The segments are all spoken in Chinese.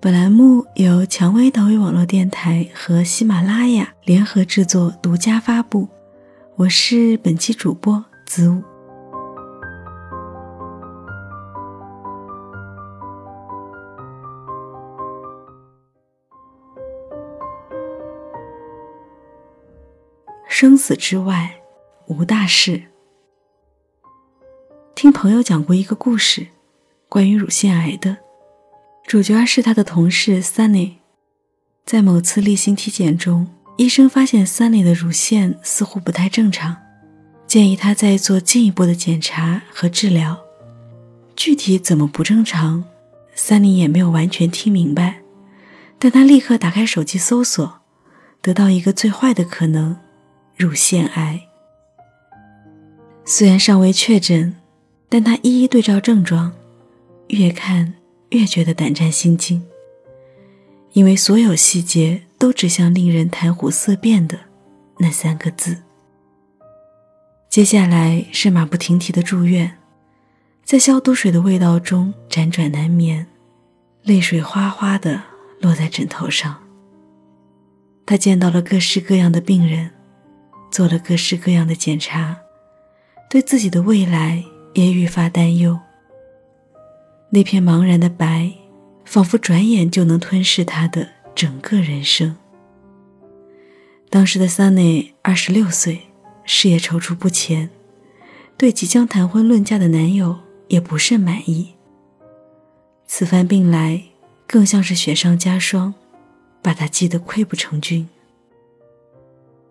本栏目由蔷薇岛屿网络电台和喜马拉雅联合制作、独家发布。我是本期主播子午。生死之外，无大事。听朋友讲过一个故事，关于乳腺癌的。主角是他的同事 Sunny，在某次例行体检中，医生发现 Sunny 的乳腺似乎不太正常，建议他再做进一步的检查和治疗。具体怎么不正常，Sunny 也没有完全听明白，但他立刻打开手机搜索，得到一个最坏的可能——乳腺癌。虽然尚未确诊，但他一一对照症状，越看。越觉得胆战心惊，因为所有细节都指向令人谈虎色变的那三个字。接下来是马不停蹄的住院，在消毒水的味道中辗转难眠，泪水哗哗的落在枕头上。他见到了各式各样的病人，做了各式各样的检查，对自己的未来也愈发担忧。那片茫然的白，仿佛转眼就能吞噬他的整个人生。当时的 Sunny 二十六岁，事业踌躇不前，对即将谈婚论嫁的男友也不甚满意。此番病来，更像是雪上加霜，把他击得溃不成军。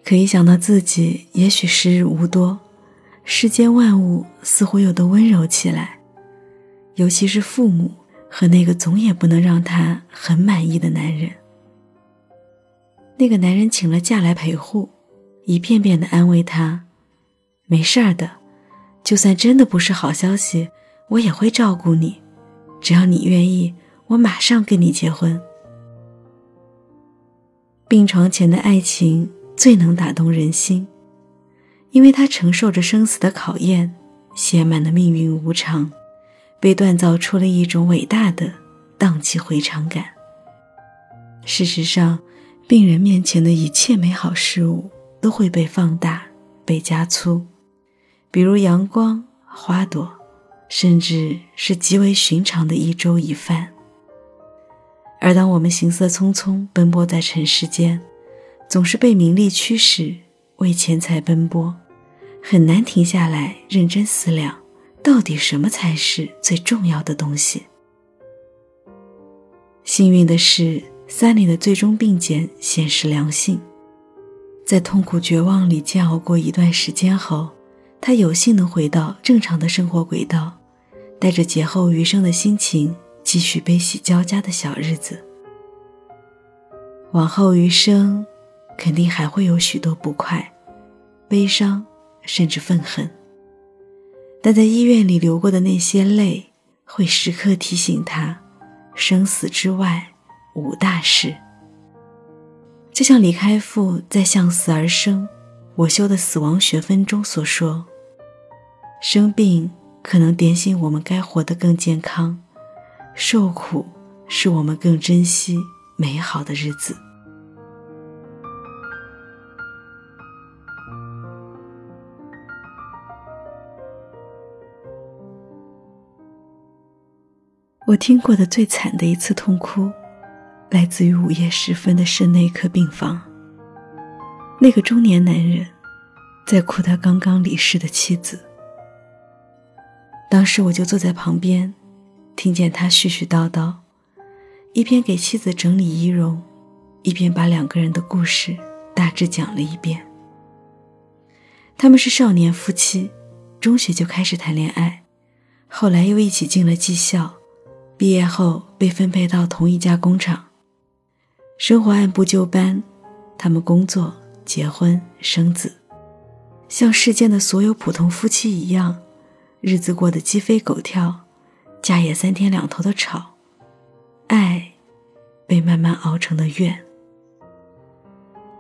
可一想到自己也许时日无多，世间万物似乎又都温柔起来。尤其是父母和那个总也不能让他很满意的男人。那个男人请了假来陪护，一遍遍的安慰他：“没事儿的，就算真的不是好消息，我也会照顾你。只要你愿意，我马上跟你结婚。”病床前的爱情最能打动人心，因为他承受着生死的考验，写满了命运无常。被锻造出了一种伟大的荡气回肠感。事实上，病人面前的一切美好事物都会被放大、被加粗，比如阳光、花朵，甚至是极为寻常的一粥一饭。而当我们行色匆匆奔波在尘世间，总是被名利驱使，为钱财奔波，很难停下来认真思量。到底什么才是最重要的东西？幸运的是，三里的最终病检显示良性。在痛苦绝望里煎熬过一段时间后，他有幸能回到正常的生活轨道，带着劫后余生的心情，继续悲喜交加的小日子。往后余生，肯定还会有许多不快、悲伤，甚至愤恨。但在医院里流过的那些泪，会时刻提醒他，生死之外无大事。就像李开复在《向死而生，我修的死亡学分》中所说：“生病可能点醒我们该活得更健康，受苦使我们更珍惜美好的日子。”我听过的最惨的一次痛哭，来自于午夜时分的肾内科病房。那个中年男人在哭他刚刚离世的妻子。当时我就坐在旁边，听见他絮絮叨叨，一边给妻子整理仪容，一边把两个人的故事大致讲了一遍。他们是少年夫妻，中学就开始谈恋爱，后来又一起进了技校，毕业后被分配到同一家工厂。生活按部就班，他们工作、结婚、生子，像世间的所有普通夫妻一样，日子过得鸡飞狗跳，家也三天两头的吵，爱被慢慢熬成了怨。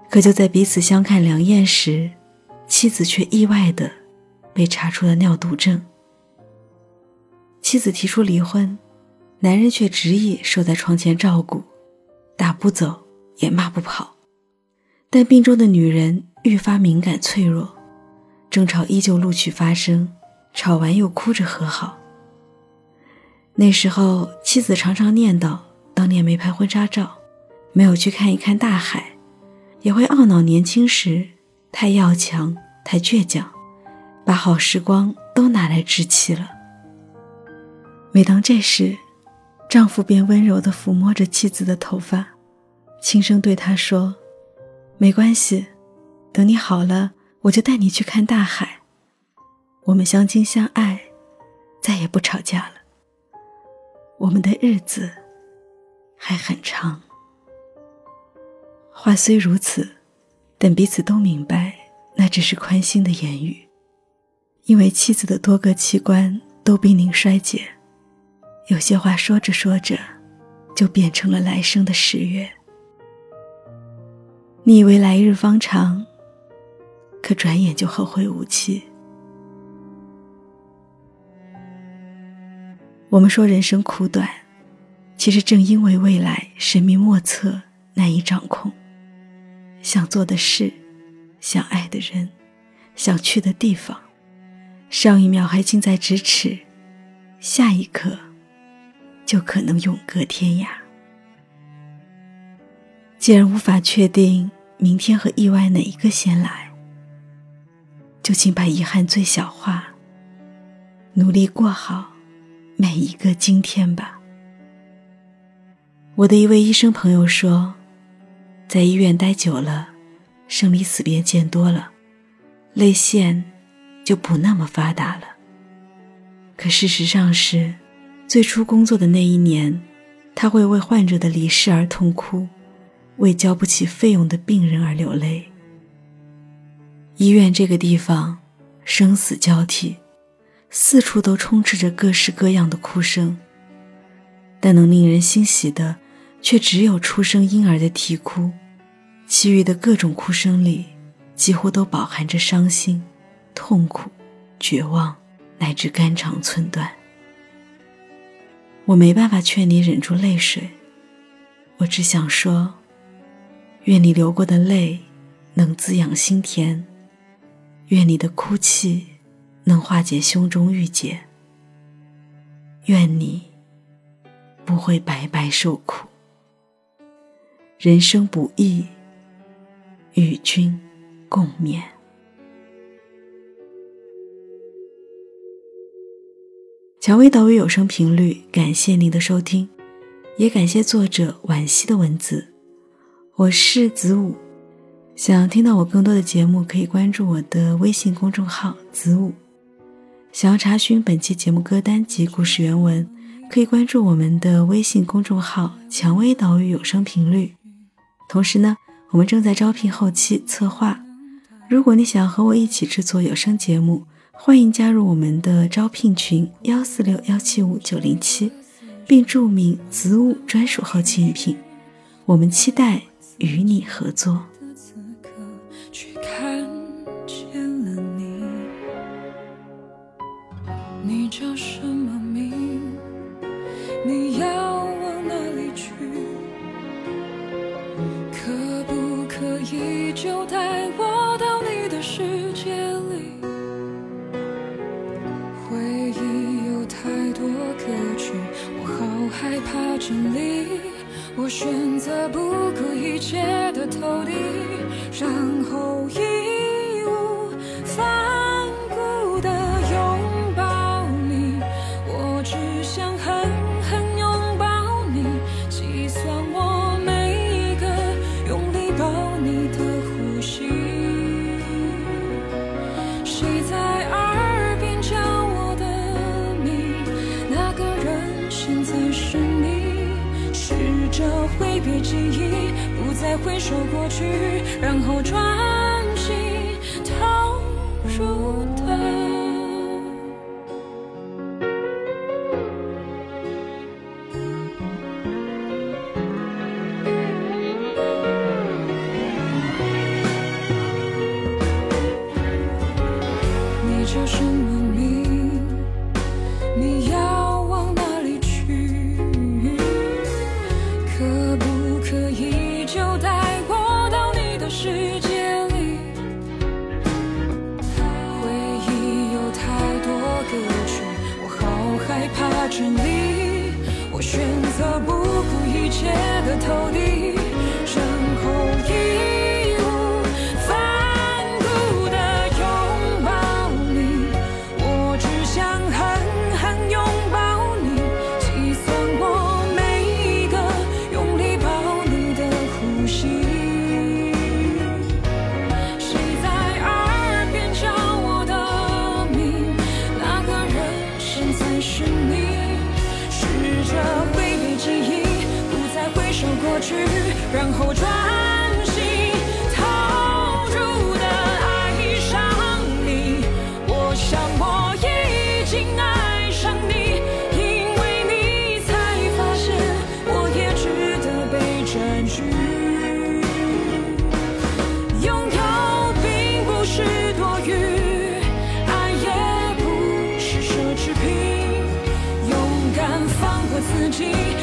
可就在彼此相看两厌时，妻子却意外的被查出了尿毒症。妻子提出离婚，男人却执意守在床前照顾。打不走，也骂不跑，但病中的女人愈发敏感脆弱，争吵依旧陆续发生，吵完又哭着和好。那时候，妻子常常念叨当年没拍婚纱照，没有去看一看大海，也会懊恼年轻时太要强、太倔强，把好时光都拿来置气了。每当这时，丈夫便温柔地抚摸着妻子的头发，轻声对她说：“没关系，等你好了，我就带你去看大海。我们相亲相爱，再也不吵架了。我们的日子还很长。”话虽如此，但彼此都明白，那只是宽心的言语，因为妻子的多个器官都濒临衰竭。有些话说着说着，就变成了来生的十月。你以为来日方长，可转眼就后会无期。我们说人生苦短，其实正因为未来神秘莫测、难以掌控，想做的事、想爱的人、想去的地方，上一秒还近在咫尺，下一刻。就可能永隔天涯。既然无法确定明天和意外哪一个先来，就请把遗憾最小化，努力过好每一个今天吧。我的一位医生朋友说，在医院待久了，生离死别见多了，泪腺就不那么发达了。可事实上是。最初工作的那一年，他会为患者的离世而痛哭，为交不起费用的病人而流泪。医院这个地方，生死交替，四处都充斥着各式各样的哭声。但能令人欣喜的，却只有出生婴儿的啼哭，其余的各种哭声里，几乎都饱含着伤心、痛苦、绝望，乃至肝肠寸断。我没办法劝你忍住泪水，我只想说，愿你流过的泪能滋养心田，愿你的哭泣能化解胸中郁结，愿你不会白白受苦。人生不易，与君共勉。蔷薇岛屿有声频率，感谢您的收听，也感谢作者惋惜的文字。我是子午，想听到我更多的节目，可以关注我的微信公众号子午。想要查询本期节目歌单及故事原文，可以关注我们的微信公众号蔷薇岛屿有声频率。同时呢，我们正在招聘后期策划，如果你想和我一起制作有声节目。欢迎加入我们的招聘群幺四六幺七五九零七，并注明子午专属后期应聘，我们期待与你合作。你叫什么？一切的投递，然后一。挥别记忆，不再回首过去，然后专心投入的。你就是么密。去，然后专心投入的爱上你，我想我已经爱上你，因为你才发现我也值得被占据，拥有并不是多余，爱也不是奢侈品，勇敢放过自己。